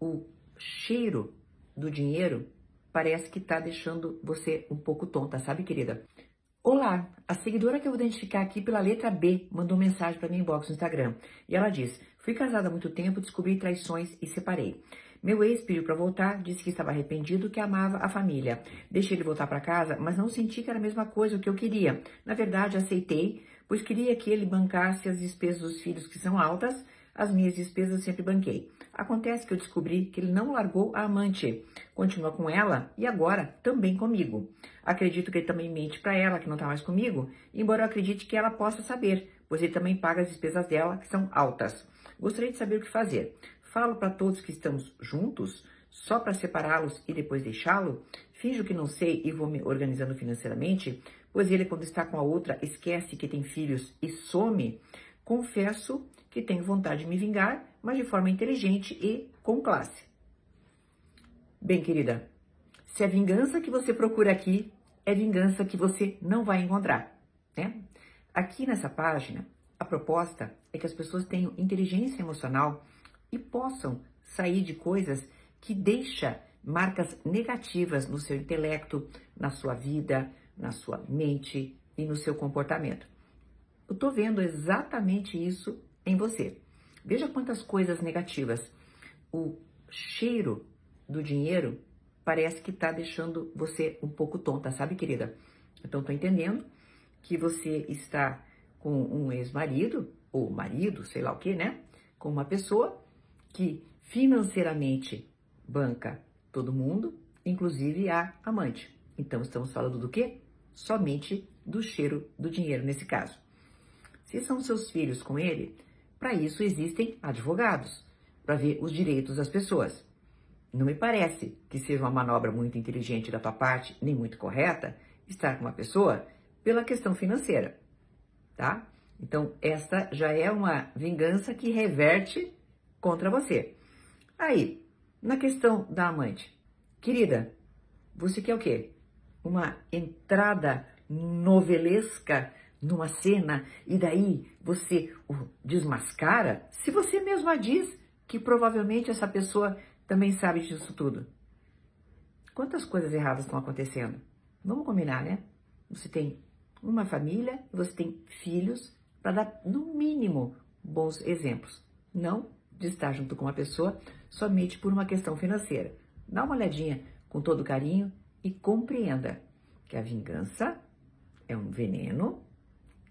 o cheiro do dinheiro parece que está deixando você um pouco tonta, sabe, querida? Olá, a seguidora que eu vou identificar aqui pela letra B mandou mensagem para mim inbox no Instagram. E ela diz: Fui casada há muito tempo, descobri traições e separei. Meu ex pediu para voltar, disse que estava arrependido, que amava a família. Deixei ele voltar para casa, mas não senti que era a mesma coisa que eu queria. Na verdade, aceitei, pois queria que ele bancasse as despesas dos filhos que são altas as minhas despesas sempre banquei. Acontece que eu descobri que ele não largou a amante, continua com ela e agora também comigo. Acredito que ele também mente para ela que não está mais comigo, embora eu acredite que ela possa saber, pois ele também paga as despesas dela, que são altas. Gostaria de saber o que fazer. Falo para todos que estamos juntos, só para separá-los e depois deixá-lo? Finjo que não sei e vou me organizando financeiramente, pois ele, quando está com a outra, esquece que tem filhos e some? Confesso que tenho vontade de me vingar, mas de forma inteligente e com classe. Bem, querida, se a vingança que você procura aqui é vingança que você não vai encontrar, né? Aqui nessa página, a proposta é que as pessoas tenham inteligência emocional e possam sair de coisas que deixam marcas negativas no seu intelecto, na sua vida, na sua mente e no seu comportamento. Eu tô vendo exatamente isso em você. Veja quantas coisas negativas. O cheiro do dinheiro parece que está deixando você um pouco tonta, sabe, querida? Então, tô entendendo que você está com um ex-marido, ou marido, sei lá o que, né? Com uma pessoa que financeiramente banca todo mundo, inclusive a amante. Então, estamos falando do quê? Somente do cheiro do dinheiro nesse caso. Se são seus filhos com ele, para isso existem advogados, para ver os direitos das pessoas. Não me parece que seja uma manobra muito inteligente da tua parte, nem muito correta, estar com uma pessoa pela questão financeira, tá? Então, esta já é uma vingança que reverte contra você. Aí, na questão da amante, querida, você quer o quê? Uma entrada novelesca numa cena e daí você o desmascara, se você mesma diz que provavelmente essa pessoa também sabe disso tudo. Quantas coisas erradas estão acontecendo? Vamos combinar, né? Você tem uma família, você tem filhos, para dar, no mínimo, bons exemplos. Não de estar junto com uma pessoa somente por uma questão financeira. Dá uma olhadinha com todo carinho e compreenda que a vingança é um veneno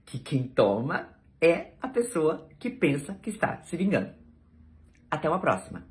que quem toma é a pessoa que pensa que está se vingando. Até uma próxima!